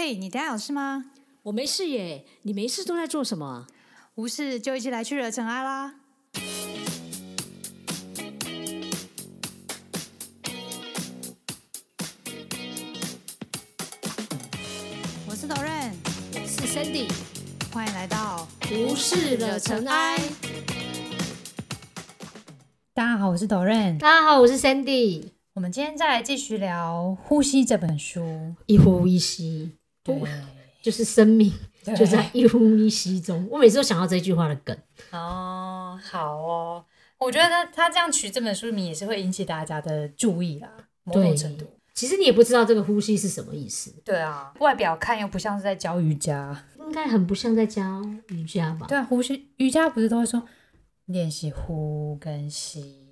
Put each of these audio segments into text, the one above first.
嘿，你等下有事吗？我没事耶，你没事都在做什么？无事就一起来去惹尘埃啦！我是 Doren，我是 Sandy，欢迎来到无事惹尘埃。大家好，我是 Doren。大家好，我是 Sandy。我们今天再来继续聊《呼吸》这本书。一呼一吸，对，就是生命 就在一呼一吸中。我每次都想到这句话的梗。哦，好哦。我觉得他他这样取这本书名也是会引起大家的注意啦，某种程度。其实你也不知道这个呼吸是什么意思，对啊，外表看又不像是在教瑜伽。应该很不像在教瑜伽吧？对啊，呼吸瑜伽不是都会说练习呼跟吸？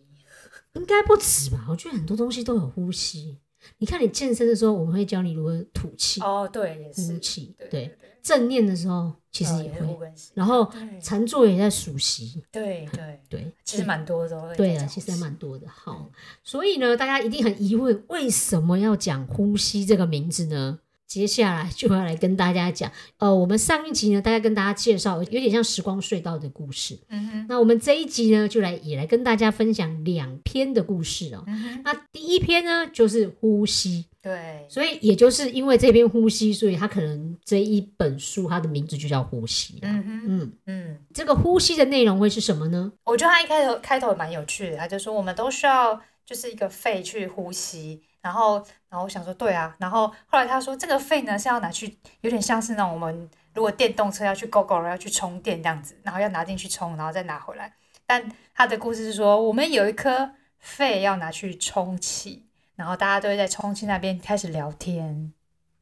应该不止吧？我觉得很多东西都有呼吸。你看，你健身的时候，我们会教你如何吐气、哦，对，也呼是。气。对正念的时候其实也会。然后对禅坐也在数息。对对，对，其实蛮多的。对啊，其实还蛮多的。好，所以呢，大家一定很疑问，为什么要讲呼吸这个名字呢？接下来就要来跟大家讲，呃，我们上一集呢，大概跟大家介绍有点像时光隧道的故事。嗯哼，那我们这一集呢，就来也来跟大家分享两篇的故事哦。嗯，那第一篇呢，就是呼吸，对，所以也就是因为这篇呼吸，所以它可能这一本书它的名字就叫呼吸啊。嗯哼，嗯，嗯，这个呼吸的内容会是什么呢？我觉得它一开头开头蛮有趣的，他就说我们都需要就是一个肺去呼吸，然后然后我想说对啊，然后后来他说这个肺呢是要拿去有点像是那种我们如果电动车要去 GoGo 要去充电这样子，然后要拿进去充，然后再拿回来。但他的故事是说我们有一颗肺要拿去充气，然后大家都会在充气那边开始聊天。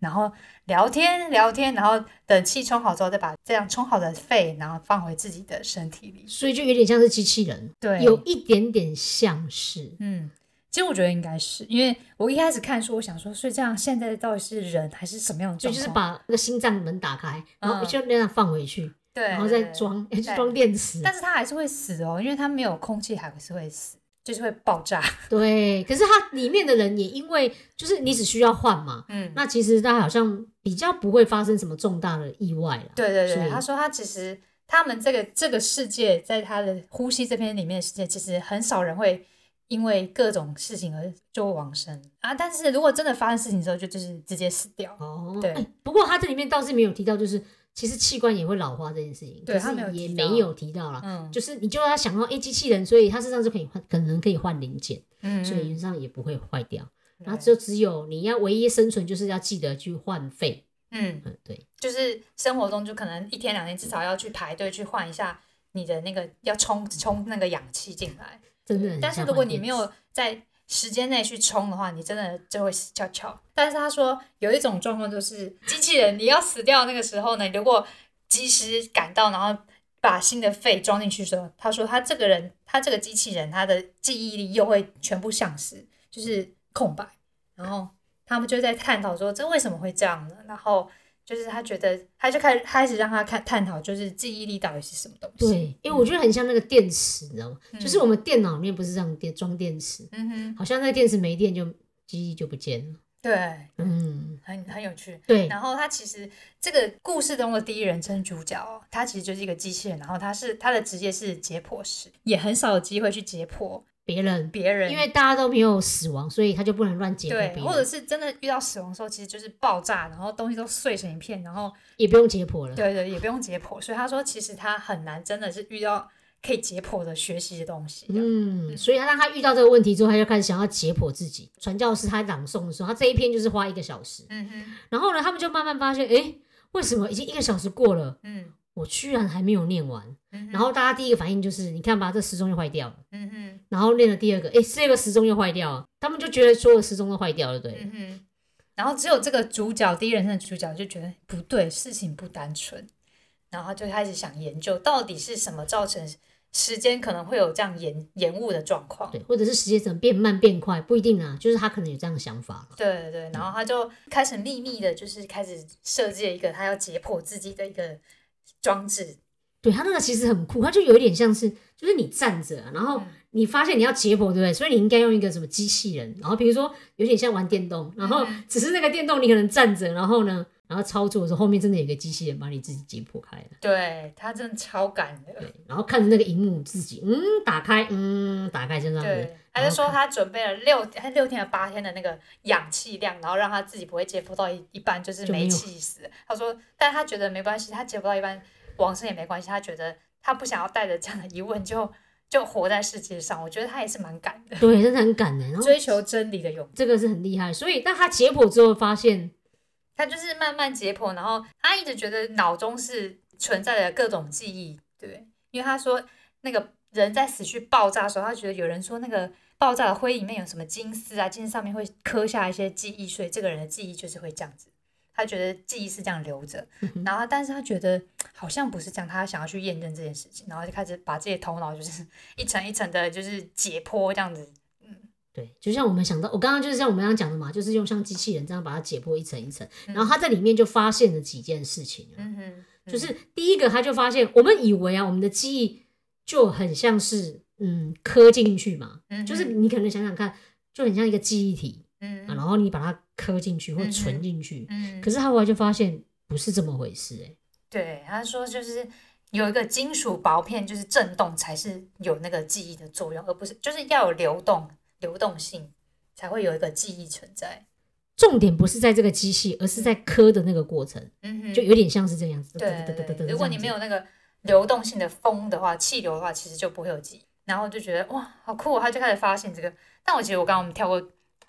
然后聊天聊天，然后等气充好之后，再把这样充好的肺，然后放回自己的身体里。所以就有点像是机器人，对，有一点点像是。嗯，其实我觉得应该是，因为我一开始看书，我想说，所以这样现在到底是人还是什么样的就？就是把那个心脏门打开，然后嗯就那样放回去，对，然后再对，装，对装电池。但是它还是会死哦，因为它没有空气，还是会死，就是会爆炸。对，可是它里面的人也因为就是你只需要换嘛，嗯，那其实它好像比较不会发生什么重大的意外了。对对对，他说他其实他们这个这个世界，在他的呼吸这篇里面的世界，其实很少人会因为各种事情而就往生啊。但是如果真的发生事情之后，就就是直接死掉。哦，对哎不过它这里面倒是没有提到，就是其实器官也会老化这件事情，可是对他没有也提到没有提到啦。嗯就是你就要想到，哎，机器人，所以它身上就可以换，可能可以换零件，嗯，所以原则上也不会坏掉。然后就只有你要唯一生存，就是要记得去换肺。嗯，嗯，对，就是生活中就可能一天两天至少要去排队去换一下你的那个要充充那个氧气进来。真的但是如果你没有在时间内去充的话，你真的就会死翘翘。但是他说有一种状况就是机器人你要死掉那个时候呢，如果及时赶到，然后把新的肺装进去的时候，他说他这个人他这个机器人他的记忆力又会全部丧失，就是空白。然后他们就在探讨说这为什么会这样呢？然后就是他觉得他就开始开始让他看探讨，就是记忆力到底是什么东西。对，因为我觉得很像那个电池，你知道吗？就是我们电脑里面不是这样电装电池，嗯哼，好像那个电池没电就记忆就不见了。对，嗯，很很有趣。对，然后他其实这个故事中的第一人称主角哦，他其实就是一个机器人，然后他是他的职业是解剖师，也很少有机会去解剖别人别人，因为大家都没有死亡，所以他就不能乱解剖对，别或者，是真的遇到死亡的时候，其实就是爆炸，然后东西都碎成一片，然后也不用解剖了。对对，也不用解剖，所以他说其实他很难真的是遇到可以解剖的学习的东西。嗯，嗯，所以他当他遇到这个问题之后，他就开始想要解剖自己。传教士他朗诵的时候，他这一篇就是花一个小时，嗯哼，然后呢，他们就慢慢发现，哎，为什么已经一个小时过了，嗯我居然还没有念完？嗯，然后大家第一个反应就是，你看吧，这时钟又坏掉了。嗯哼，然后练了第二个，哎，这个时钟又坏掉了，他们就觉得所有时钟都坏掉了，对。嗯哼，然后只有这个主角第一人称的主角就觉得不对，事情不单纯，然后他就开始想研究到底是什么造成时间可能会有这样延延误的状况。对，或者是时间怎么变慢变快，不一定啊，就是他可能有这样的想法了。对对对，然后他就开始秘密的，就是开始设计了一个他要解剖自己的一个装置。对他那个其实很酷，他就有一点像是，就是你站着啊、然后嗯你发现你要解剖，对不对？所以你应该用一个什么机器人，然后比如说有点像玩电动，然后嗯只是那个电动你可能站着，然后呢，然然后操作的时候，后面真的有一个机器人把你自己解剖开了。对他真的超感的。对，然后看着那个荧幕，自己嗯打开，嗯打开，就这样子对，。他然后看就说他准备了六，他六天还八天的那个氧气量，然后让他自己不会解剖到一一半就是没气死。他说，但他觉得没关系，他解剖到一半往生也没关系，他觉得他不想要带着这样的疑问就 就活在世界上。我觉得他也是蛮敢的，对，真的很敢的。然后追求真理的勇气。这个是很厉害，所以但他解剖之后发现，他就是慢慢解剖，然后他一直觉得脑中是存在的各种记忆，对，因为他说那个人在死去爆炸的时候，他觉得有人说那个爆炸的灰里面有什么金丝啊，金丝上面会刻下一些记忆，所以这个人的记忆就是会这样子。他觉得记忆是这样留着，然后但是他觉得好像不是这样，他想要去验证这件事情，然后就开始把自己的头脑就是一层一层的，就是解剖这样子。对，就像我们想到，我刚刚就是像我们刚刚讲的嘛，就是用像机器人这样把它解剖一层一层，然后他在里面就发现了几件事情啊，嗯哼，就是第一个他就发现，我们以为啊，我们的记忆就很像是嗯磕进去嘛，嗯就是你可能想想看，就很像一个记忆体然后你把它磕进去或存进去，嗯可是他后来就发现不是这么回事、欸，对，他说就是有一个金属薄片，就是震动才是有那个记忆的作用，而不是就是要有流动流动性才会有一个记忆存在。重点不是在这个机器，而是在磕的那个过程，嗯哼，就有点像是这样子。对对对对对，如果你没有那个流动性的风的话，气流的话，其实就不会有记忆。然后就觉得哇，好酷、哦！他就开始发现这个。但我觉得我刚刚我们跳过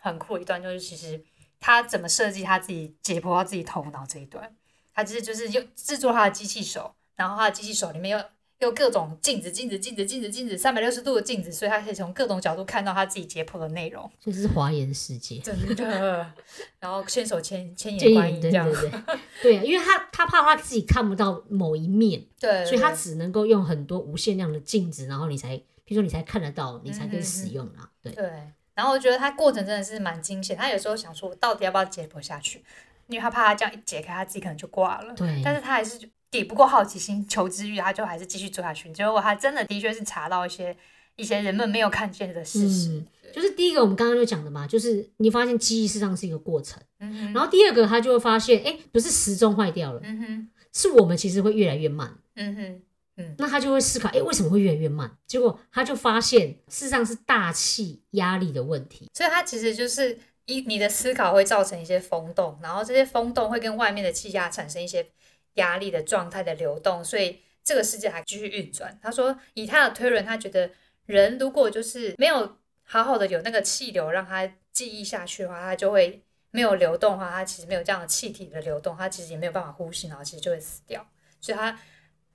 很酷的一段，就是其实他怎么设计他自己解剖他自己头脑这一段，他其实就是用制作他的机器手，然后他的机器手里面又又各种镜子、镜子、镜子、镜子、镜子，三百六十度的镜子，所以他可以从各种角度看到他自己解剖的内容。这是华严世界。真的，然后牵手牵牵眼观音这样对对，因为他他怕他自己看不到某一面，对，所以他只能够用很多无限量的镜子，然后你才，比如说你才看得到，你才可以嗯使用啊。对，对，然后我觉得他过程真的是蛮惊险。他有时候想说，我到底要不要解剖下去？因为他怕他这样一解开，他自己可能就挂了。对但是他还是抵不过好奇心、求知欲，他就还是继续做下去。结果他真的的确是查到一些一些人们没有看见的事实。嗯，就是第一个我们刚刚就讲的嘛，就是你发现记忆实际上是一个过程，嗯，然后第二个他就会发现，哎，不是时钟坏掉了，是我们其实会越来越慢。嗯哼，那他就会思考，哎，为什么会越来越慢？结果他就发现，事实上是大气压力的问题。所以它其实就是一你的思考会造成一些风动，然后这些风动会跟外面的气压产生一些压力的状态的流动，所以这个世界还继续运转。他说，以他的推论，他觉得人如果就是没有好好的有那个气流让他记忆下去的话，他就会没有流动的话，他其实没有这样的气体的流动，他其实也没有办法呼吸，然后其实就会死掉。所以他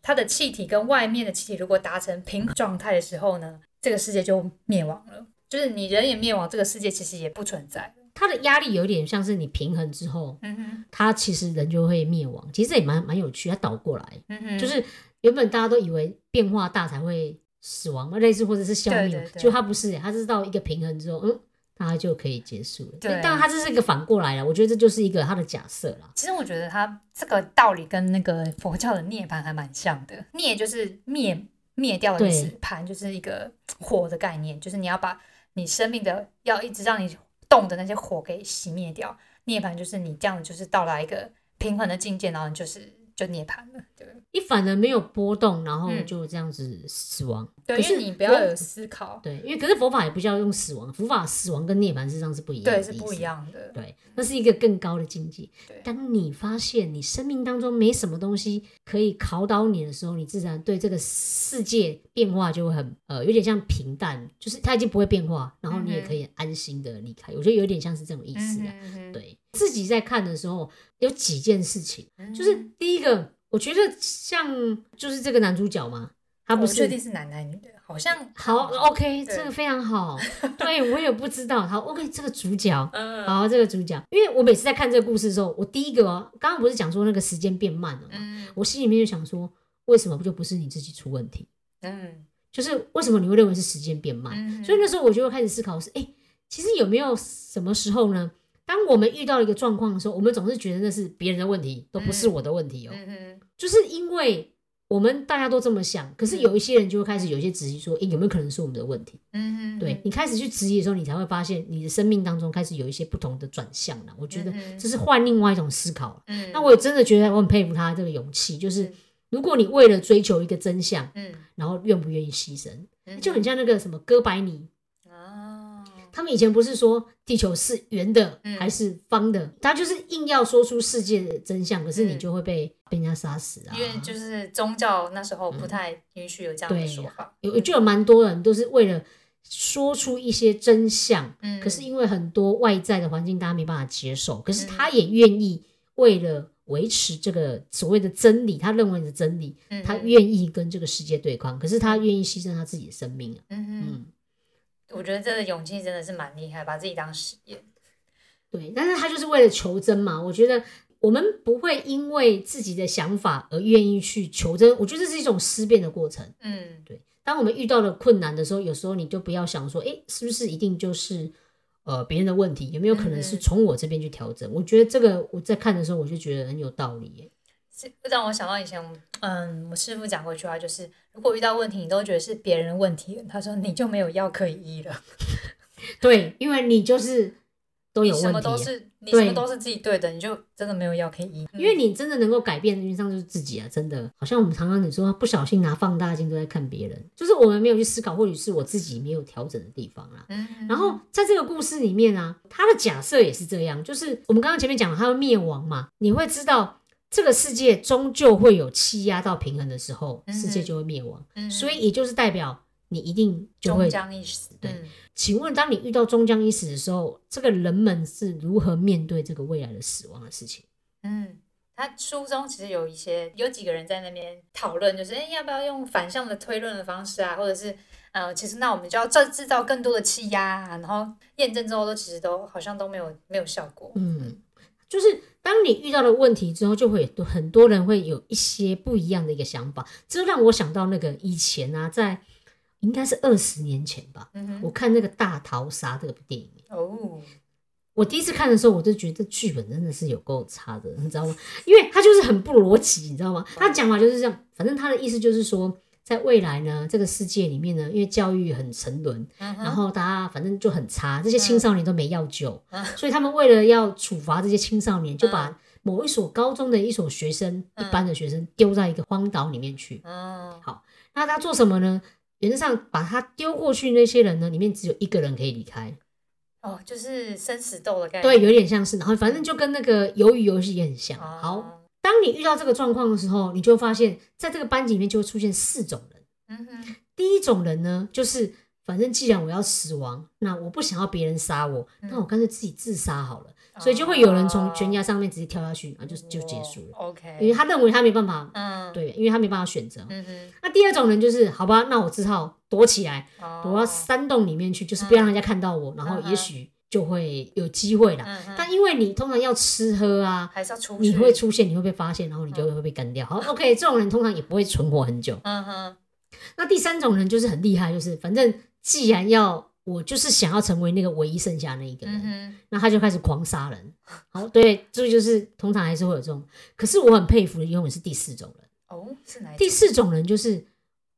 它的气体跟外面的气体如果达成平衡状态的时候呢，这个世界就灭亡了。就是你人也灭亡，这个世界其实也不存在。它的压力有点像是你平衡之后，嗯哼，它其实人就会灭亡。其实也蛮蛮有趣，它倒过来，嗯哼，就是原本大家都以为变化大才会死亡嘛，类似或者是消灭就它不是，它是到一个平衡之后，嗯，它就可以结束了。对当然它这是一个反过来了，我觉得这就是一个他的假设啦。其实我觉得他这个道理跟那个佛教的涅槃还蛮像的。涅就是灭灭掉的意思，盘就是一个火的概念，就是你要把你生命的要一直让你动的那些火给熄灭掉。涅槃就是你这样就是到达一个平衡的境界，然后你就是就涅槃了。对你反而没有波动，然后嗯就这样子死亡。对，可是因为你不要有思考，对，因为可是佛法也不叫用死亡，佛法死亡跟涅槃事实上是不一样的对，是不一样的。对，那是一个更高的境界对。当你发现你生命当中没什么东西可以考倒你的时候，你自然对这个世界变化就会很呃，有点像平淡，就是它已经不会变化，然后你也可以安心的离开。我觉得有点像是这种意思啊。对自己在看的时候，有几件事情，嗯就是第一个，我觉得像就是这个男主角嘛，他不是确定是男的女的，好像好 OK，这个非常好。对我也不知道，好 OK，这个主角。嗯好，这个主角，因为我每次在看这个故事的时候，我第一个哦，刚刚不是讲说那个时间变慢了嘛，嗯我心里面就想说，为什么就不是你自己出问题？嗯就是为什么你会认为是时间变慢？嗯，所以那时候我就会开始思考是，哎，其实有没有什么时候呢？当我们遇到一个状况的时候，我们总是觉得那是别人的问题，都不是我的问题哦。就是因为我们大家都这么想，可是有一些人就会开始有一些质疑说，诶，有没有可能是我们的问题？对你开始去质疑的时候，你才会发现你的生命当中开始有一些不同的转向了。我觉得这是换另外一种思考。嗯，那我也真的觉得我很佩服他这个勇气，就是如果你为了追求一个真相，嗯然后愿不愿意牺牲，嗯就很像那个什么哥白尼，啊，他们以前不是说地球是圆的嗯。还是方的，他就是硬要说出世界的真相，可是你嗯就会被被人家杀死啊。因为就是宗教那时候不太允许有这样的说法，有就有蛮多人都是为了说出一些真相，嗯，可是因为很多外在的环境大家没办法接受，可是他也愿意为了维持这个所谓的真理，他认为的真理，嗯。他愿意跟这个世界对抗，可是他愿意牺牲他自己的生命啊。嗯，嗯，我觉得这个勇气真的是蛮厉害，把自己当实验。对，但是他就是为了求真嘛。我觉得我们不会因为自己的想法而愿意去求真，我觉得这是一种思辨的过程。嗯对，当我们遇到了困难的时候，有时候你就不要想说，哎，是不是一定就是呃别人的问题？有没有可能是嗯从我这边去调整？我觉得这个我在看的时候，我就觉得很有道理耶。这让我想到以前，嗯，我师傅讲过一句话，就是如果遇到问题，你都觉得是别人的问题，他说你就没有药可以医了，对，因为你就是都有你什么都是你什么都是自己对的，你就真的没有药可以医。因为你真的能够改变的原则上就是自己啊，真的，好像我们常常你说不小心拿放大镜都在看别人，就是我们没有去思考，或许是我自己没有调整的地方啦。嗯，然后在这个故事里面啊，他的假设也是这样，就是我们刚刚前面讲了，他要灭亡嘛，你会知道这个世界终究会有欺压到平衡的时候，嗯世界就会灭亡，嗯所以也就是代表你一定就终会。将一死。对嗯请问，当你遇到终将一死的时候，这个人们是如何面对这个未来的死亡的事情？嗯，他书中其实有一些有几个人在那边讨论，就是哎，要不要用反向的推论的方式啊，或者是呃，其实那我们就要制制造更多的气压啊，然后验证之后都其实都好像都没有没有效果。嗯，就是当你遇到了问题之后，就会有很多人会有一些不一样的一个想法，这让我想到那个以前啊，在应该是二十年前吧，嗯，我看那个《大逃杀》这个电影。哦，我第一次看的时候，我就觉得这剧本真的是有够差的，你知道吗？因为他就是很不逻辑，你知道吗？他讲法就是这样，反正他的意思就是说，在未来呢，这个世界里面呢，因为教育很沉沦，嗯然后大家反正就很差，这些青少年都没药救，嗯所以他们为了要处罚这些青少年，就把某一所高中的一所学生，嗯一般的学生丢在一个荒岛里面去。好那他做什么呢？原则上把他丢过去那些人呢，里面只有一个人可以离开。哦，就是生死斗的概念。对，有点像是，然后反正就跟那个鱿鱼游戏也很像。哦好，，当你遇到这个状况的时候，你就会发现，在这个班级里面就会出现四种人。嗯哼，第一种人呢，就是反正既然我要死亡，那我不想要别人杀我，嗯那我干脆自己自杀好了。所以就会有人从悬崖上面直接跳下去，然后就就结束了，哦。OK，因为他认为他没办法，嗯，对，因为他没办法选择。嗯哼，那第二种人就是，好吧，那我只好躲起来，哦。躲到山洞里面去，就是不要让人家看到我，然后也许就会有机会啦。嗯哼，但因为你通常要吃喝啊，还是要出去。你会出现，你会被发现，然后你就会被干掉。好，OK，这种人通常也不会存活很久。嗯哼，那第三种人就是很厉害，就是反正既然要我就是想要成为那个唯一剩下那一个人，嗯，那他就开始狂杀人。好，对，这个就是通常还是会有这种。可是我很佩服的永远是第四种人。哦，是哪？第四种人就是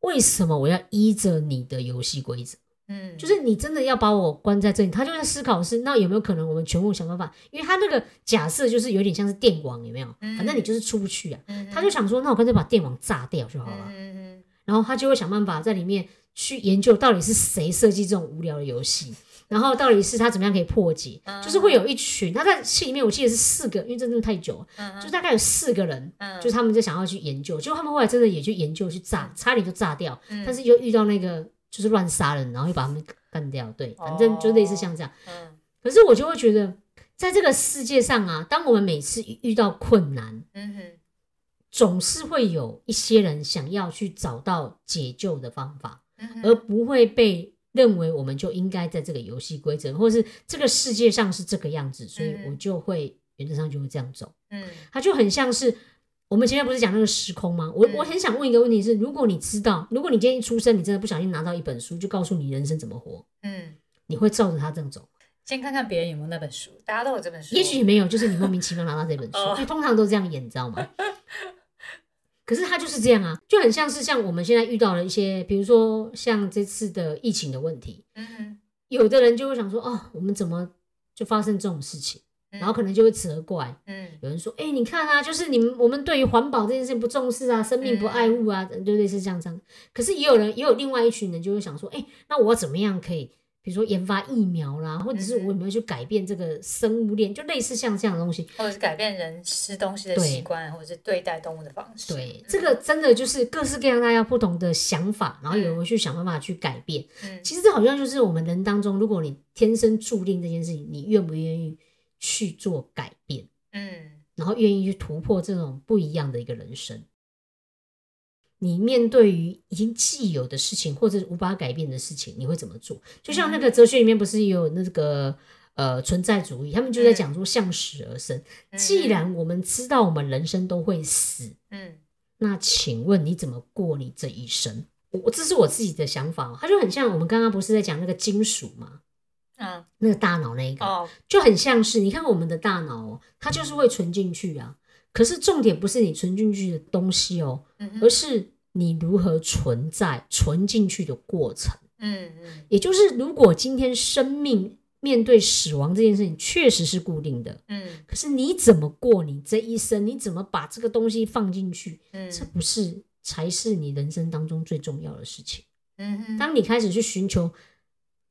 为什么我要依着你的游戏规则？嗯，就是你真的要把我关在这里，他就在思考是那有没有可能我们全部想办法？因为他那个假设就是有点像是电网，有没有？嗯反正你就是出不去啊。嗯，他就想说，那我干脆把电网炸掉就好了。然后他就会想办法在里面去研究到底是谁设计这种无聊的游戏，然后到底是他怎么样可以破解，嗯就是会有一群他在戏里面我记得是四个，因为这真的太久就大概有四个人，嗯，就是他们在想要去研究，结果他们后来真的也去研究去炸，差点就炸掉，嗯但是又遇到那个就是乱杀人，然后又把他们干掉，对，反正就类似像这样。嗯可是我就会觉得，在这个世界上啊，当我们每次遇到困难，嗯哼，总是会有一些人想要去找到解救的方法，嗯而不会被认为我们就应该在这个游戏规则，或是这个世界上是这个样子，所以嗯我就会原则上就会这样走。嗯它就很像是我们前面不是讲那个时空吗？我嗯我很想问一个问题是：如果你知道，如果你今天一出生，你真的不小心拿到一本书，就告诉你人生怎么活，嗯，你会照着它这样走？先看看别人有没有那本书，大家都有这本书，也 许没有，就是你莫名其妙拿到这本书，哦因为通常都这样演，你知道吗？可是他就是这样啊，就很像是像我们现在遇到了一些，比如说像这次的疫情的问题，嗯哼，有的人就会想说，哦，我们怎么就发生这种事情？然后可能就会责怪，嗯有人说，哎、你看啊，就是你们我们对于环保这件事情不重视啊，生命不爱护啊，就类似这样这样。可是也有人，也有另外一群人就会想说，哎、那我怎么样可以，比如说研发疫苗啦，或者是我有没有去改变这个生物链，就类似像这样的东西。或者是改变人吃东西的对习惯，或者是对待动物的方式。对，这个真的就是各式各样大家不同的想法，然后有人去想办法去改变。嗯其实这好像就是我们人当中，如果你天生注定这件事情，你愿不愿意去做改变，嗯然后愿意去突破这种不一样的一个人生。你面对于已经既有的事情，或者是无法改变的事情，你会怎么做？就像那个哲学里面不是也有那个呃存在主义，他们就在讲说向死而生。嗯既然我们知道我们人生都会死，嗯那请问你怎么过你这一生？我这是我自己的想法哦，它就很像我们刚刚不是在讲那个金属吗？嗯那个大脑那一个，哦就很像是你看我们的大脑哦，它就是会存进去啊。可是重点不是你存进去的东西哦，嗯而是你如何存在、存进去的过程。嗯嗯也就是，如果今天生命面对死亡这件事情确实是固定的，嗯可是你怎么过你这一生？你怎么把这个东西放进去？嗯这不是才是你人生当中最重要的事情。嗯哼当你开始去寻求、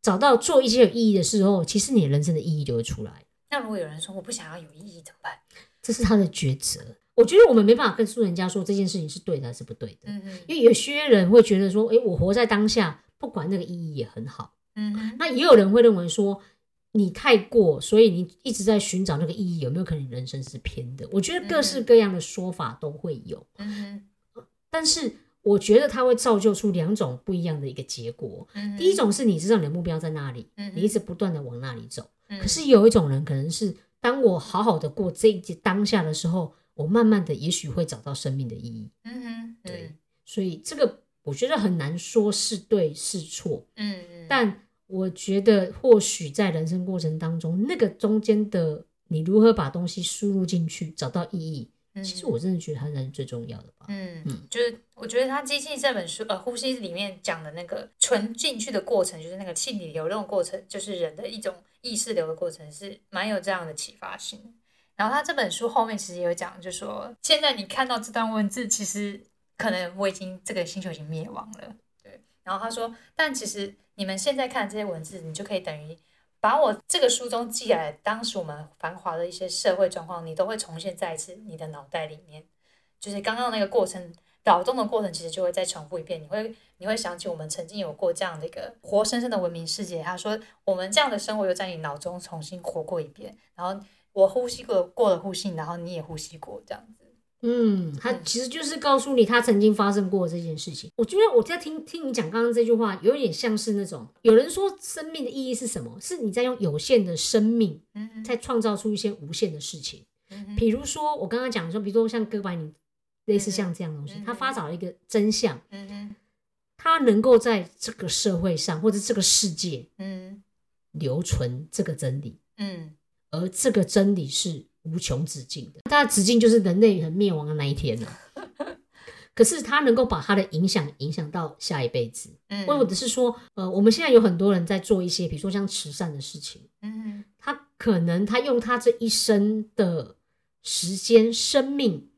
找到做一些有意义的时候，其实你人生的意义就会出来。那如果有人说我不想要有意义怎么办？这是他的抉择。我觉得我们没办法跟诉人家说这件事情是对的还是不对的，嗯嗯因为有些人会觉得说，诶，我活在当下，不管那个意义也很好。嗯哼那也有人会认为说，你太过，所以你一直在寻找那个意义，有没有可能你人生是偏的？我觉得各式各样的说法都会有，嗯哼但是我觉得它会造就出两种不一样的一个结果。嗯第一种是你知道你的目标在那里，嗯你一直不断的往那里走。嗯可是有一种人，可能是当我好好的过这一节当下的时候，我慢慢的也许会找到生命的意义。嗯哼对所以这个我觉得很难说是对是错，嗯嗯但我觉得或许在人生过程当中，那个中间的你如何把东西输入进去，找到意义，嗯其实我真的觉得它才是最重要的吧。嗯嗯，就是我觉得他《机器》这本书，呃，呼吸里面讲的那个存进去的过程，就是那个气体流动的过程，就是人的一种意识流的过程，是蛮有这样的启发性。然后他这本书后面其实也有讲，就说现在你看到这段文字，其实可能我已经这个星球已经灭亡了，对。然后他说，但其实你们现在看这些文字，你就可以等于把我这个书中记来当时我们繁华的一些社会状况，你都会重现在一次你的脑袋里面。就是刚刚那个过程，扰动的过程，其实就会再重复一遍。你会你会想起我们曾经有过这样的一个活生生的文明世界。他说，我们这样的生活又在你脑中重新活过一遍，然后我呼吸过过了呼吸，然后你也呼吸过，这样子。嗯，它嗯其实就是告诉你他曾经发生过这件事情。我觉得我在听听你讲刚刚这句话，有点像是那种有人说生命的意义是什么？是你在用有限的生命嗯哼。在创造出一些无限的事情。嗯比如说我刚刚讲说，比如说像哥白尼类似像这样的东西嗯，他发找了一个真相，嗯哼。他能够在这个社会上或者这个世界嗯。留存这个真理，嗯。而这个真理是无穷止境的。它的止境就是人类很灭亡的那一天了。可是它能够把它的影响影响到下一辈子，嗯，或者是说，呃，我们现在有很多人在做一些，比如说像慈善的事情，嗯他可能他用他这一生的时间、生命，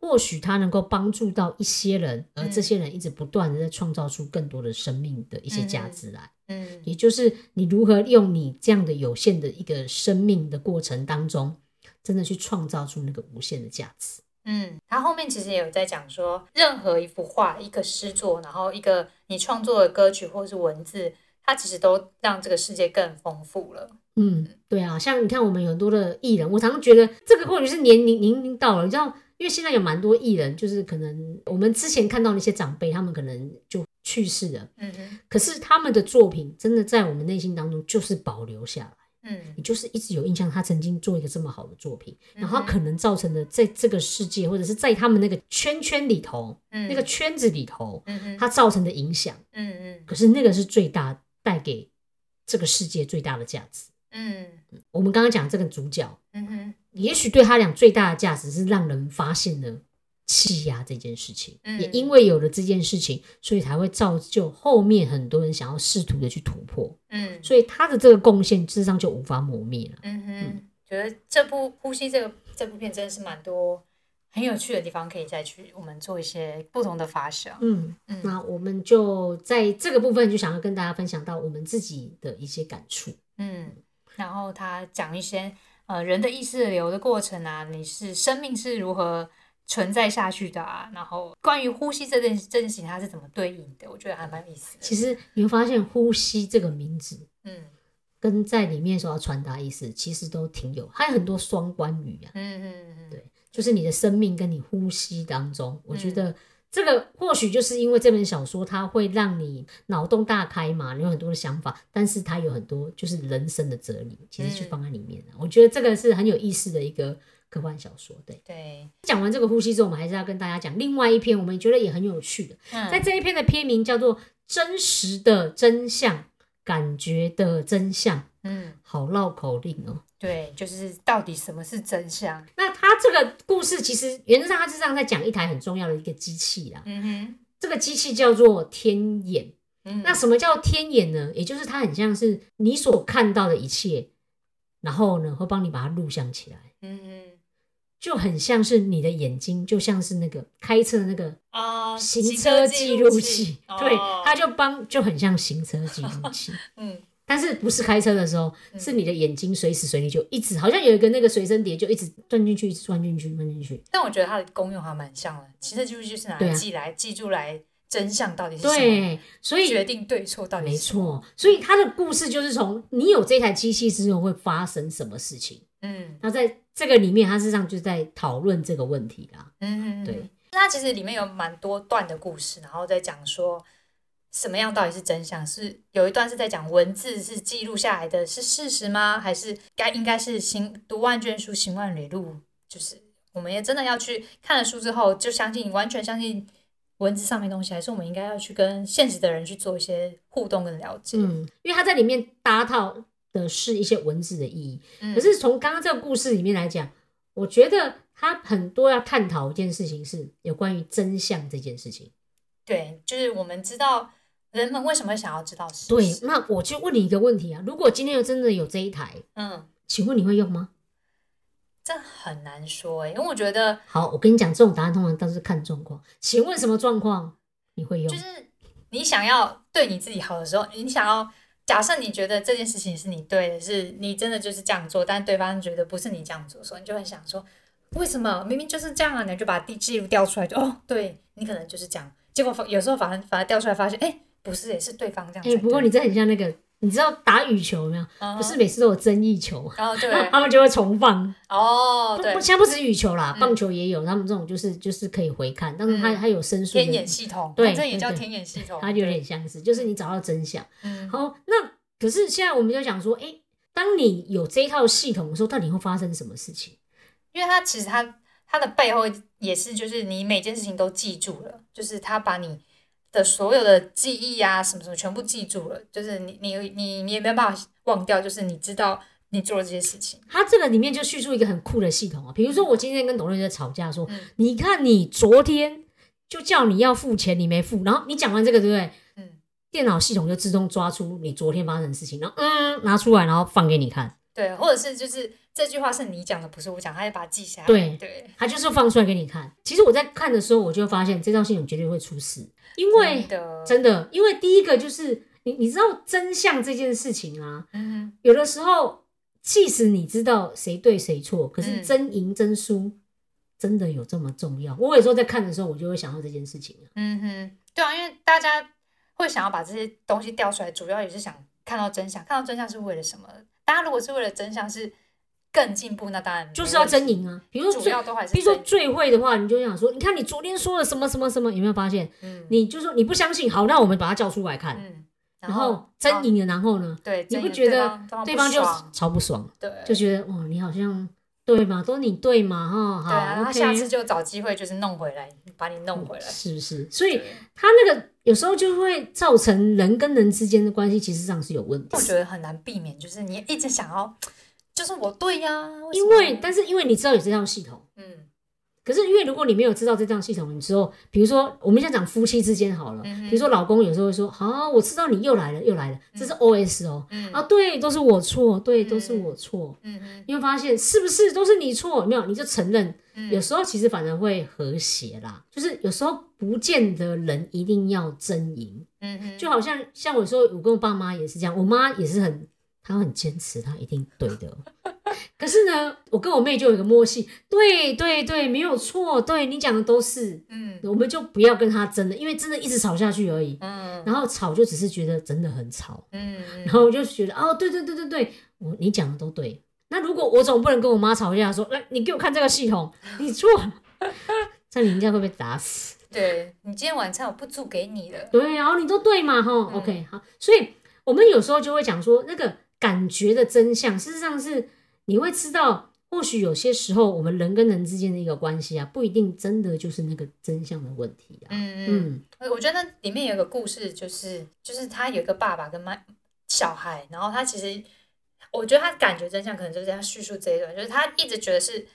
或许他能够帮助到一些人，而这些人一直不断的在创造出更多的生命的一些价值来。嗯也就是你如何用你这样的有限的一个生命的过程当中，真的去创造出那个无限的价值。嗯，他后面其实也有在讲说，任何一幅画、一个诗作，然后一个你创作的歌曲或者是文字，它其实都让这个世界更丰富了。嗯，对啊，像你看我们有很多的艺人，我常常觉得这个或许是年龄年龄到了，你知道，因为现在有蛮多艺人，就是可能我们之前看到那些长辈，他们可能就去世了，嗯哼，可是他们的作品真的在我们内心当中就是保留下来。嗯。你就是一直有印象，他曾经做一个这么好的作品，然后可能造成的在这个世界或者是在他们那个圈圈里头，嗯。那个圈子里头，嗯哼，它造成的影响，嗯嗯。可是那个是最大带给这个世界最大的价值。嗯。我们刚刚讲这个主角，嗯哼，也许对他俩最大的价值是让人发现了气压这件事情，嗯也因为有了这件事情，所以才会造就后面很多人想要试图的去突破，嗯所以他的这个贡献事实上就无法磨灭了。嗯哼，觉得这部《呼吸》这个这部片真的是蛮多很有趣的地方，可以再去我们做一些不同的发想。嗯，嗯那我们就在这个部分就想要跟大家分享到我们自己的一些感触。嗯，然后他讲一些呃人的意识流的过程啊，你是生命是如何存在下去的啊，然后关于呼吸这件这件事情它是怎么对应的，我觉得还蛮有意思的。其实你会发现，呼吸这个名字嗯跟在里面所要传达意思，其实都挺有，还有很多双关语啊。嗯嗯嗯，对就是你的生命跟你呼吸当中，我觉嗯得这个或许就是因为这本小说，它会让你脑洞大开嘛，你有很多的想法，但是它有很多就是人生的哲理，其实就嗯放在里面了。我觉得这个是很有意思的一个科幻小说。对，对，讲完这个呼吸之后，我们还是要跟大家讲另外一篇，我们觉得也很有趣的，嗯在这一篇的篇名叫做《真实的真相》，感觉的真相，嗯好绕口令哦。对，就是到底什么是真相？那他这个故事其实原则上，他是这样在讲一台很重要的一个机器啦。嗯哼，这个机器叫做天眼。嗯那什么叫天眼呢？也就是它很像是你所看到的一切，然后呢会帮你把它录像起来，嗯哼就很像是你的眼睛，就像是那个开车的那个啊，行车记录器，对，它就就帮就很像行车记录器。嗯但是不是开车的时候，嗯是你的眼睛随时随地就一直，好像有一个那个随身碟，就一直钻进去，一直钻进去，钻进去。但我觉得它的功用还蛮像的，其实就是就是拿来记来、记住来真相到底是什么，对，所以决定对错到底没是什么。错，所以它的故事就是从你有这台机器之后会发生什么事情。嗯那在这个里面，他事实上就在讨论这个问题啦。嗯，对。那它其实里面有蛮多段的故事，然后在讲说什么样到底是真相，是有一段是在讲文字是记录下来的是事实吗？还是该应该是行读万卷书，行万里路？就是我们也真的要去看了书之后，就相信完全相信文字上面的东西，还是我们应该要去跟现实的人去做一些互动跟了解？嗯，因为他在里面搭套的是一些文字的意义，嗯可是从刚刚这个故事里面来讲，我觉得他很多要探讨一件事情是有关于真相这件事情。对，就是我们知道人们为什么想要知道事对，那我就问你一个问题啊，如果今天有真的有这一台，嗯，请问你会用吗？这很难说欸诶，因为我觉得好，我跟你讲，这种答案通常都是看状况。请问什么状况你会用？就是你想要对你自己好的时候，你想要假设你觉得这件事情是你对的，是你真的就是这样做，但对方觉得不是你这样做所以，你就很想说，为什么明明就是这样啊？你就把地记录调出来，就哦，对你可能就是这样。结果反有时候反而反而调出来发现，哎，不是，也是对方这样才哎、对。不过你这很像那个，你知道打羽球有没有？不是每次都有争议球然后，对，他们就会重放。哦，对现在不止羽球啦，嗯棒球也有，他们这种就是就是可以回看，但是它嗯它有申诉天眼系统，对反正也叫天眼系统，它就有点相似，就是你找到真相。嗯好，那可是现在我们就想说，哎、当你有这一套系统的时候，到底会发生什么事情？因为它其实它它的背后也是，就是你每件事情都记住了，就是它把你的所有的记忆啊什么什么全部记住了，就是你你你你也没有办法忘掉，就是你知道你做了这些事情。它这个里面就叙述一个很酷的系统啊，比如说我今天跟董瑞在吵架说，嗯你看你昨天就叫你要付钱，你没付，然后你讲完这个对不对？嗯，电脑系统就自动抓出你昨天发生的事情，然后嗯拿出来，然后放给你看，对，或者是就是这句话是你讲的，不是我讲，他就把它记下来。对对，他就是放出来给你看。其实我在看的时候，我就发现这套系统绝对会出事，因为真的，因为第一个就是你你知道真相这件事情啊，嗯有的时候即使你知道谁对谁错，可是嗯真赢真输真的有这么重要？我有时候在看的时候，我就会想到这件事情啊。嗯哼，对啊，因为大家会想要把这些东西调出来，主要也是想看到真相。看到真相是为了什么？大家如果是为了真相是更进步，那当然就是要真赢啊！比如说主最，要都还是比如说真最会的话，你就想说，你看你昨天说了什么什么什么，有没有发现？嗯你就说你不相信，好，那我们把他叫出来看，嗯，然后真赢了，然后呢，对，你不觉得对对方就超不爽，对就觉得哇，你好像对嘛，都你对嘛，哈，好对啊，他下次就找机会就是弄回来，把你弄回来。是不是？所以他那个有时候就会造成人跟人之间的关系其实上是有问题我。觉得很难避免，就是你一直想要，就是我对呀、因为，但是因为你知道有这套系统，嗯。可是因为如果你没有知道这套系统之后，比如说我们现在讲夫妻之间好了，比如说老公有时候会说，好，我知道你又来了，又来了，这是 O S 哦，啊，对，都是我错，对，都是我错，嗯嗯你会发现是不是都是你错？有没有，你就承认。有时候其实反而会和谐啦，就是有时候不见得人一定要争赢，嗯嗯，就好像像我说，我跟我爸妈也是这样，我妈也是很，她很坚持，他一定对的。可是呢，我跟我妹就有一个默契，对对对，没有错，对你讲的都是，嗯我们就不要跟他争了，因为真的一直吵下去而已。嗯然后吵就只是觉得真的很吵，嗯然后我就觉得哦，对对对对对，我你讲的都对。那如果我总不能跟我妈吵架说，来你给我看这个系统，你错了，这样人家会被打死。对你今天晚餐我不煮给你了，对，然后你都对嘛，哈、o k 好，所以我们有时候就会讲说，那个感觉的真相，事实上是你会知道，或许有些时候我们人跟人之间的一个关系啊，不一定真的就是那个真相的问题啊。嗯嗯。我觉得那里面有一个故事，就是就是他有一个爸爸跟妈小孩，然后他其实我觉得他感觉真相可能就是他叙述这一段，就是他一直觉得是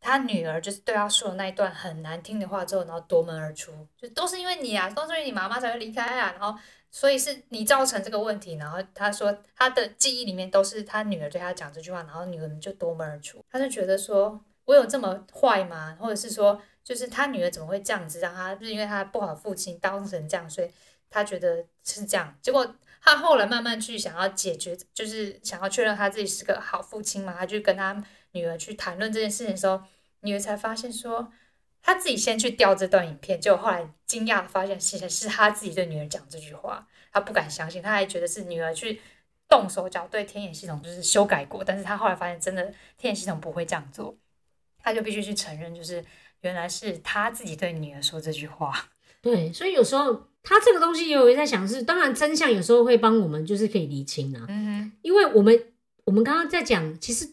他女儿就是对他说的那一段很难听的话之后，然后夺门而出，就都是因为你啊，都是因为你妈妈才会离开啊，然后所以是你造成这个问题，然后他说他的记忆里面都是他女儿对他讲这句话，然后女儿就夺门而出，他就觉得说我有这么坏吗？或者是说就是他女儿怎么会这样子，让他就是因为他不好父亲当成这样，所以他觉得是这样。结果他后来慢慢去想要解决，就是想要确认他自己是个好父亲嘛，他就跟他女儿去谈论这件事情的时候，女儿才发现说。他自己先去调这段影片，结果后来惊讶的发现，其实是他自己对女儿讲这句话，他不敢相信，他还觉得是女儿去动手脚对天眼系统就是修改过，但是他后来发现真的天眼系统不会这样做，他就必须去承认，就是原来是他自己对女儿说这句话。对，所以有时候他这个东西也有在想是，当然真相有时候会帮我们就是可以厘清啊，嗯哼因为我们我们刚刚在讲，其实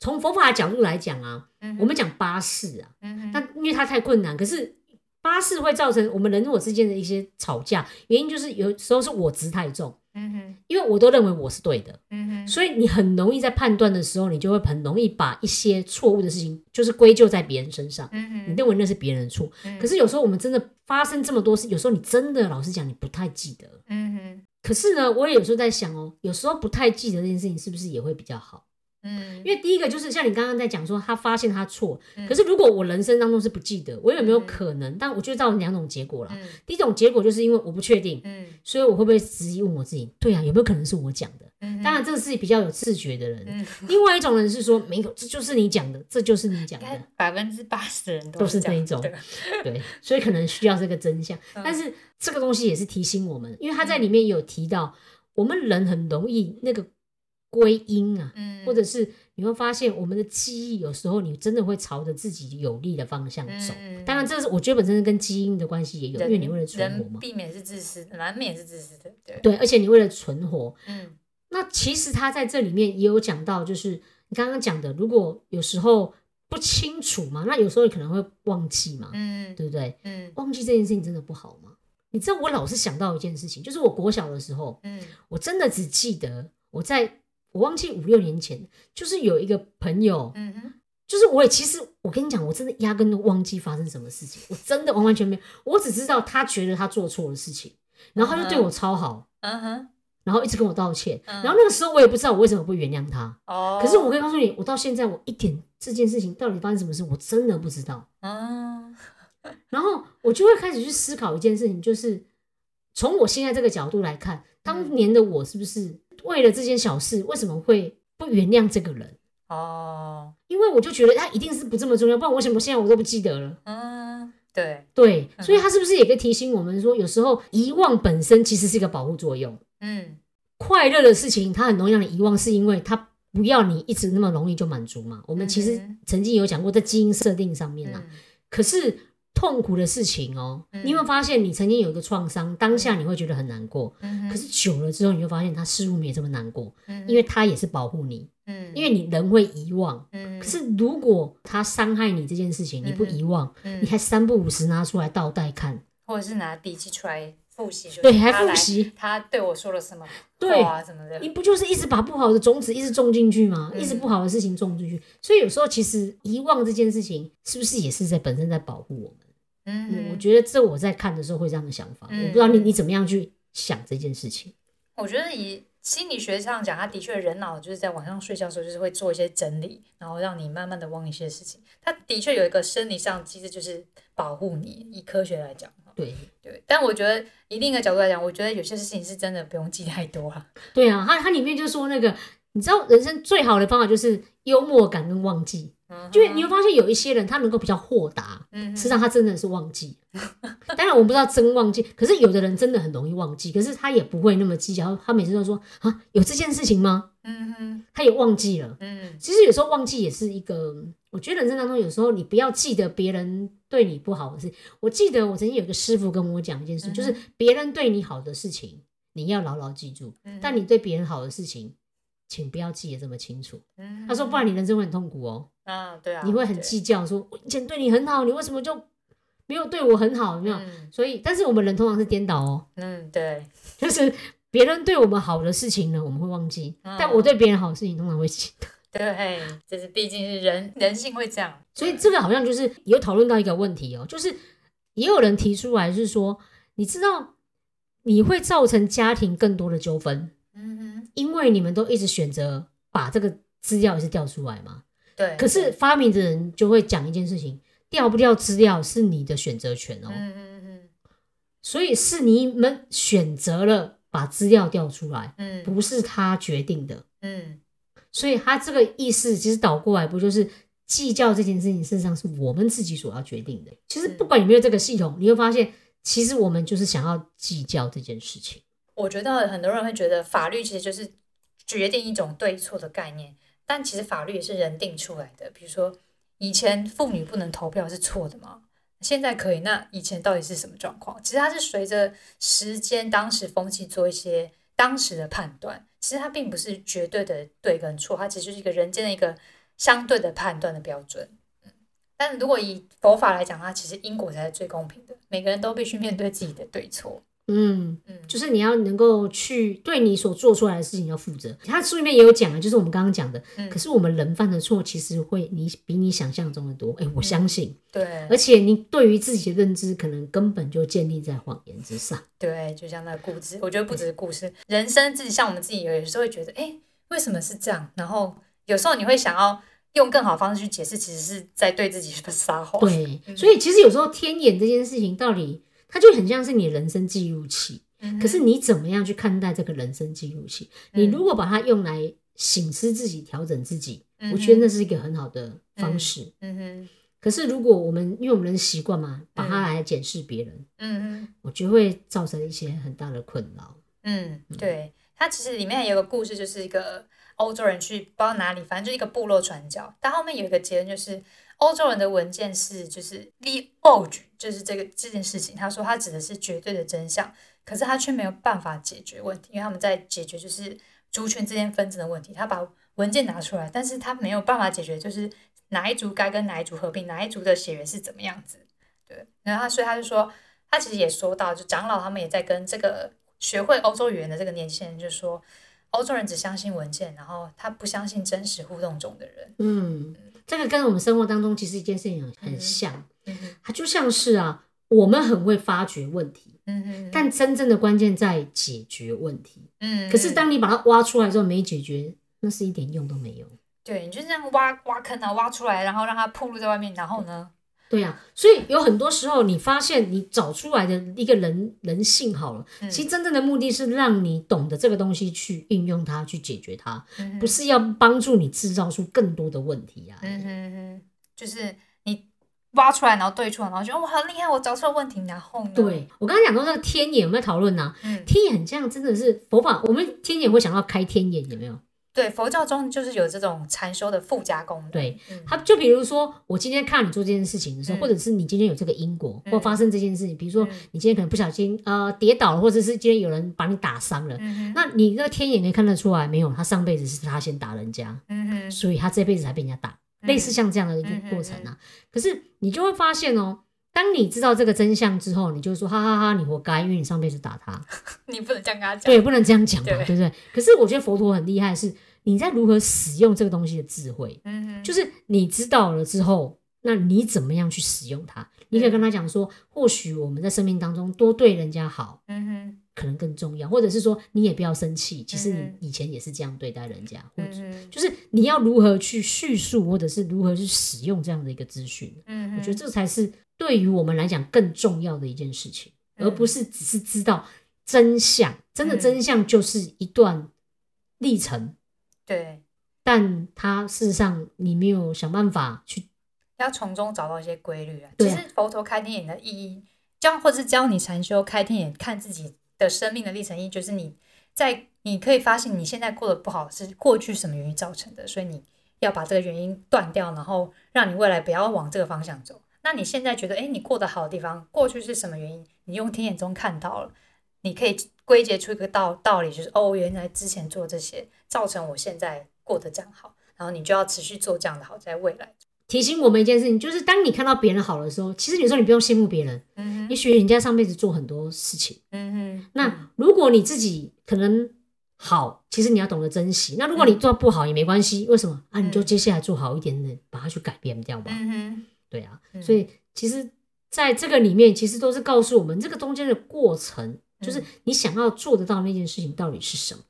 从佛法的角度来讲啊，哼，我们讲八事啊，嗯哼，那因为它太困难，可是八事会造成我们人我之间的一些吵架，原因就是有时候是我执太重，嗯哼，因为我都认为我是对的，嗯哼，所以你很容易在判断的时候，你就会很容易把一些错误的事情就是归咎在别人身上，嗯哼，你认为那是别人的错。嗯可是有时候我们真的发生这么多事，有时候你真的老实讲，你不太记得。嗯哼，可是呢，我也有时候在想哦，有时候不太记得这件事情，是不是也会比较好？嗯，因为第一个就是像你刚刚在讲说，他发现他错，嗯可是如果我人生当中是不记得，我有没有可能？但我觉得造成两种结果了。嗯第一种结果就是因为我不确定，嗯所以我会不会质疑问我自己，对啊，有没有可能是我讲的？嗯，当然，这个是比较有自觉的人。嗯，另外一种人是说，没有，这就是你讲的，这就是你讲的，百分之八十的人都是这一种对对，所以可能需要这个真相。嗯但是这个东西也是提醒我们，因为他在里面有提到，我们人很容易那个归因啊，嗯，或者是你会发现我们的记忆有时候你真的会朝着自己有利的方向走。嗯当然，这是我觉得本身跟基因的关系也有，因为你为了存活嘛，避免是自私的，难免是自私的，对，对，而且你为了存活。嗯那其实他在这里面也有讲到，就是你刚刚讲的，如果有时候不清楚嘛，那有时候你可能会忘记嘛，嗯对不对？嗯忘记这件事情真的不好吗？你知道，我老是想到一件事情，就是我国小的时候，嗯我真的只记得我在我忘记五六年前，就是有一个朋友，嗯哼，就是我也其实我跟你讲，我真的压根都忘记发生什么事情，我真的完完全没有，我只知道他觉得他做错了事情，然后他就对我超好，嗯哼，然后一直跟我道歉，嗯。然后那个时候我也不知道我为什么不原谅他，哦，可是我可以告诉你，我到现在我一点这件事情到底发生什么事，我真的不知道。嗯。然后我就会开始去思考一件事情，就是从我现在这个角度来看，当年的我是不是为了这件小事，为什么会不原谅这个人？哦，因为我就觉得他一定是不这么重要，不然为什么现在我都不记得了？嗯，对，对，嗯所以他是不是也可以提醒我们说，有时候遗忘本身其实是一个保护作用。嗯快乐的事情，它很容易让你遗忘，是因为它不要你一直那么容易就满足嘛。我们其实嗯曾经有讲过，在基因设定上面啊，嗯可是痛苦的事情哦，嗯。你有没有发现，你曾经有一个创伤，当下你会觉得很难过，嗯可是久了之后，你就发现它似乎没这么难过，嗯因为它也是保护你，嗯，因为你人会遗忘。嗯，可是如果他伤害你这件事情，你不遗忘，嗯。你还三不五时拿出来倒带看，或者是拿笔记出来复习，说对，还复习，他对我说了什么对啊什么的。你不就是一直把不好的种子一直种进去吗？嗯一直不好的事情种进去，所以有时候其实遗忘这件事情，是不是也是在本身在保护我们？嗯，我觉得这我在看的时候会这样的想法，嗯我不知道你你怎么样去想这件事情。我觉得以心理学上讲，他的确人脑就是在晚上睡觉的时候，就是会做一些整理，然后让你慢慢的忘一些事情。他的确有一个生理上机制，就是保护你。以科学来讲，对对。但我觉得以另一个角度来讲，我觉得有些事情是真的不用记太多啊。对啊，它它里面就说那个，你知道人生最好的方法就是幽默感跟忘记，嗯就是你会发现有一些人他能够比较豁达，嗯实际上他真的是忘记。当然我们不知道真忘记，可是有的人真的很容易忘记，可是他也不会那么计较，他每次都说啊有这件事情吗？嗯哼他也忘记了。嗯其实有时候忘记也是一个，我觉得人生当中有时候你不要记得别人对你不好的事。我记得我曾经有一个师傅跟我讲一件事，嗯就是别人对你好的事情，你要牢牢记住，嗯但你对别人好的事情，请不要记得这么清楚。嗯他说，不然你人生会很痛苦哦，啊，对啊，你会很对计较，说我以前对你很好，你为什么就没有对我很好？有没有？嗯所以，但是我们人通常是颠倒哦，嗯，对，就是别人对我们好的事情呢，我们会忘记，嗯但我对别人好的事情通常会记得。对，这是毕竟是人人性会这样，所以这个好像就是也有讨论到一个问题哦，就是也有人提出来是说，你知道你会造成家庭更多的纠纷，嗯哼，因为你们都一直选择把这个资料也是调出来嘛。对。可是发明的人就会讲一件事情，调不调资料是你的选择权哦，嗯嗯嗯所以是你们选择了把资料调出来，嗯不是他决定的。嗯所以他这个意思其实倒过来，不就是计较这件事情，事实上是我们自己所要决定的。其实不管有没有这个系统，你会发现，其实我们就是想要计较这件事情。我觉得很多人会觉得法律其实就是决定一种对错的概念，但其实法律也是人定出来的。比如说，以前妇女不能投票是错的吗？现在可以，那以前到底是什么状况？其实它是随着时间、当时风气做一些当时的判断。其实它并不是绝对的对跟错，它其实就是一个人间的一个相对的判断的标准。嗯，但如果以佛法来讲，它其实因果才是最公平的，每个人都必须面对自己的对错。嗯，嗯，就是你要能够去对你所做出来的事情要负责。他书里面也有讲啊，就是我们刚刚讲的。嗯可是我们人犯的错，其实会你比你想象中的多。哎、我相信，对，而且你对于自己的认知，可能根本就建立在谎言之上。对，就像那个故事，我觉得不只是故事，人生自己像我们自己有时候会觉得，哎，为什么是这样？然后有时候你会想要用更好方式去解释，其实是在对自己撒谎。对，嗯所以其实有时候天眼这件事情，到底它就很像是你人生记录器。嗯，可是你怎么样去看待这个人生记录器？你如果把它用来醒思自己、调整自己，嗯我觉得那是一个很好的方式。嗯哼，可是如果我们因为我们人习惯嘛，把它来检视别人，嗯哼，我觉得会造成一些很大的困扰。嗯，对，它其实里面有个故事，就是一个欧洲人去不知道哪里，反正就一个部落传教，但后面有一个结论就是。欧洲人的文件是就是 the o 就是这个这件事情，他说他指的是绝对的真相，可是他却没有办法解决问题，因为他们在解决就是族群之间纷争的问题。他把文件拿出来，但是他没有办法解决，就是哪一族该跟哪一族合并，哪一族的血缘是怎么样子。对，然后他所以他就说，他其实也说到，就长老他们也在跟这个学会欧洲语言的这个年轻人就说，欧洲人只相信文件，然后他不相信真实互动中的人。嗯，这个跟我们生活当中其实一件事情很很像，它就像是啊，我们很会发掘问题，但真正的关键在解决问题。嗯，可是当你把它挖出来之后没解决，那是一点用都没有。对，你就这样挖挖坑啊，挖出来，然后让它暴露在外面，然后呢？对呀、所以有很多时候，你发现你找出来的一个人人性好了，嗯其实真正的目的是让你懂得这个东西去运用它，去解决它，嗯不是要帮助你制造出更多的问题啊。嗯哼哼，就是你挖出来，然后对出来，然后觉得哇很厉害，我找出了问题，然后呢？，对我刚刚讲到那个天眼，有没有讨论呢？嗯，天眼这样真的是佛法，我们天眼会想到开天眼，有没有？对，佛教中就是有这种禅修的附加功能。对嗯，他就比如说，我今天看你做这件事情的时候，嗯。或者是你今天有这个因果，嗯。或发生这件事情，比如说嗯。你今天可能不小心呃跌倒了，或者是今天有人把你打伤了，嗯，那你那个天眼可以看得出来没有？他上辈子是他先打人家，所以他这辈子才被人家打，嗯。类似像这样的一个过程啊。可是你就会发现哦，当你知道这个真相之后，你就说哈哈哈，你活该，因为你上辈子打他。你不能这样跟他讲。对，不能这样讲嘛，对对不对？可是我觉得佛陀很厉害，是你在如何使用这个东西的智慧，嗯哼，就是你知道了之后，那你怎么样去使用它？你可以跟他讲说，或许我们在生命当中多对人家好，嗯哼，可能更重要，或者是说你也不要生气，其实嗯你以前也是这样对待人家，或者就是你要如何去叙述，或者是如何去使用这样的一个资讯。嗯哼，我觉得这才是对于我们来讲更重要的一件事情，嗯而不是只是知道真相。真的嗯真相就是一段历程，对，但它事实上你没有想办法去，要从中找到一些规律啊。其实佛陀开天眼的意义，教或是教你禅修开天眼，看自己的生命的历程意义，就是你在你可以发现你现在过得不好是过去什么原因造成的，所以你要把这个原因断掉，然后让你未来不要往这个方向走。那你现在觉得，哎，你过得好的地方，过去是什么原因？你用天眼中看到了，你可以归结出一个道道理，就是哦，原来之前做这些造成我现在过得这样好，然后你就要持续做这样的好，在未来。提醒我们一件事情，就是当你看到别人好的时候，其实有时候你不用羡慕别人，嗯也许人家上辈子做很多事情。嗯哼，那如果你自己可能好，其实你要懂得珍惜。那如果你做不好也没关系，为什么啊？你就接下来做好一点点，把它去改变掉吧。嗯哼，对啊，嗯所以其实在这个里面，其实都是告诉我们这个中间的过程，就是你想要做得到那件事情到底是什么。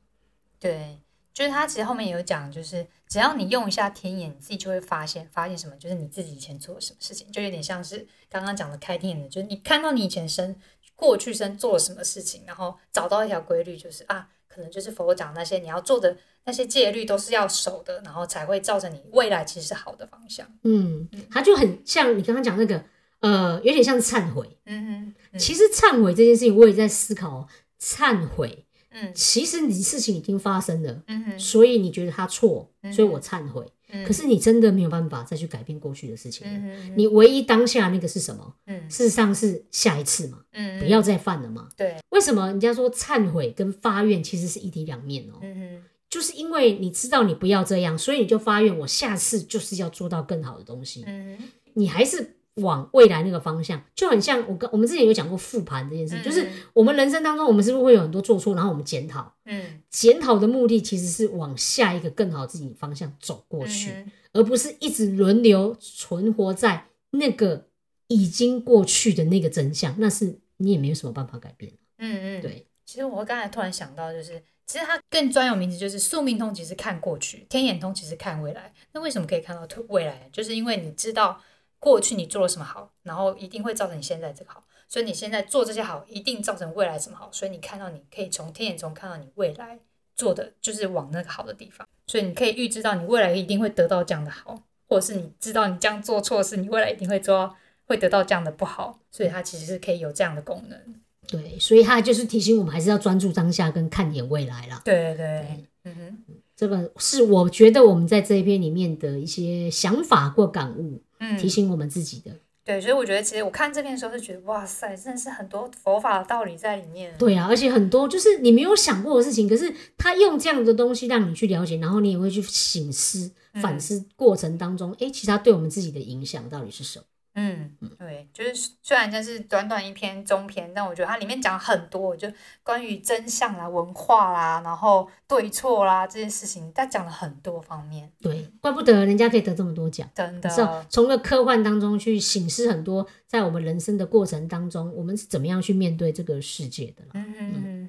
对，就是他其实后面有讲，就是只要你用一下天眼，你自己就会发现，发现什么，就是你自己以前做了什么事情，就有点像是刚刚讲的开天眼的，就是你看到你以前生过去生做了什么事情，然后找到一条规律，就是啊，可能就是佛陀讲那些你要做的那些戒律都是要守的，然后才会造成你未来其实是好的方向。嗯，它就很像你刚刚讲那个，呃，有点像是忏悔。嗯哼，嗯其实忏悔这件事情，我也在思考哦。忏悔，嗯其实你事情已经发生了，嗯哼，所以你觉得他错，嗯所以我忏悔。嗯可是你真的没有办法再去改变过去的事情了。嗯，你唯一当下那个是什么？嗯事实上是下一次嘛，嗯不要再犯了嘛。对，为什么人家说忏悔跟发愿其实是一体两面哦？嗯，就是因为你知道你不要这样，所以你就发愿，我下次就是要做到更好的东西。嗯，你还是往未来那个方向，就很像我跟我们之前有讲过复盘这件事，嗯就是我们人生当中，我们是不是会有很多做错，然后我们检讨，嗯检讨的目的其实是往下一个更好自己方向走过去，嗯而不是一直轮流存活在那个已经过去的那个真相，那是你也没有什么办法改变。嗯嗯，对，其实我刚才突然想到，就是其实它更专有名词就是宿命通，其实看过去；天眼通其实看未来。那为什么可以看到未来？就是因为你知道过去你做了什么好，然后一定会造成你现在这个好，所以你现在做这些好，一定造成未来什么好。所以你看到你可以从天眼中看到你未来做的就是往那个好的地方，所以你可以预知到你未来一定会得到这样的好，或者是你知道你这样做错事，你未来一定会做到会得到这样的不好，所以它其实是可以有这样的功能。对，所以它就是提醒我们，还是要专注当下跟看眼未来啦。对对对，嗯哼。这个是我觉得我们在这一篇里面的一些想法或感悟，嗯提醒我们自己的。对，所以我觉得其实我看这篇的时候是觉得，哇塞，真的是很多佛法的道理在里面。对啊，而且很多就是你没有想过的事情，可是他用这样的东西让你去了解，然后你也会去醒思、嗯反思过程当中，哎、其实他对我们自己的影响到底是什么？嗯，对，就是虽然这是短短一篇中篇，但我觉得它里面讲很多，就关于真相啦、文化啦，然后对错啦这些事情，它讲了很多方面，对，怪不得人家可以得这么多奖。真的。是啊，从个科幻当中去醒思很多，在我们人生的过程当中，我们是怎么样去面对这个世界的啦。嗯嗯嗯。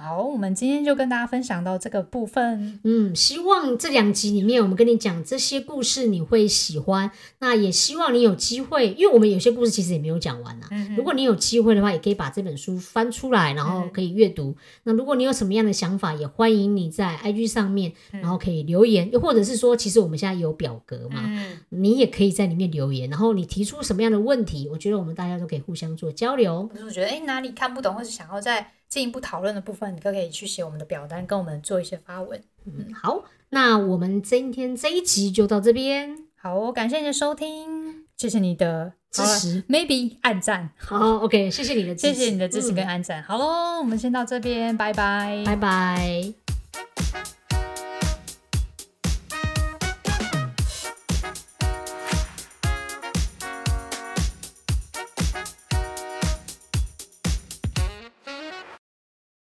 好，我们今天就跟大家分享到这个部分。嗯，希望这两集里面我们跟你讲这些故事你会喜欢，那也希望你有机会，因为我们有些故事其实也没有讲完啊。嗯如果你有机会的话，也可以把这本书翻出来，然后可以阅读。那如果你有什么样的想法，也欢迎你在 IG 上面，然后可以留言，又或者是说，其实我们现在有表格嘛，嗯，你也可以在里面留言，然后你提出什么样的问题，我觉得我们大家都可以互相做交流。或者是觉得哎哪里看不懂，或是想要再进一步讨论的部分，你都可以去写我们的表单，跟我们做一些发文。嗯，好，那我们今天这一集就到这边，好哦，感谢你的收听，谢谢你的支持。maybe 暗赞，好，OK，谢谢你的支持，谢谢你的支持跟嗯按赞。好喽，我们先到这边，拜拜。拜拜。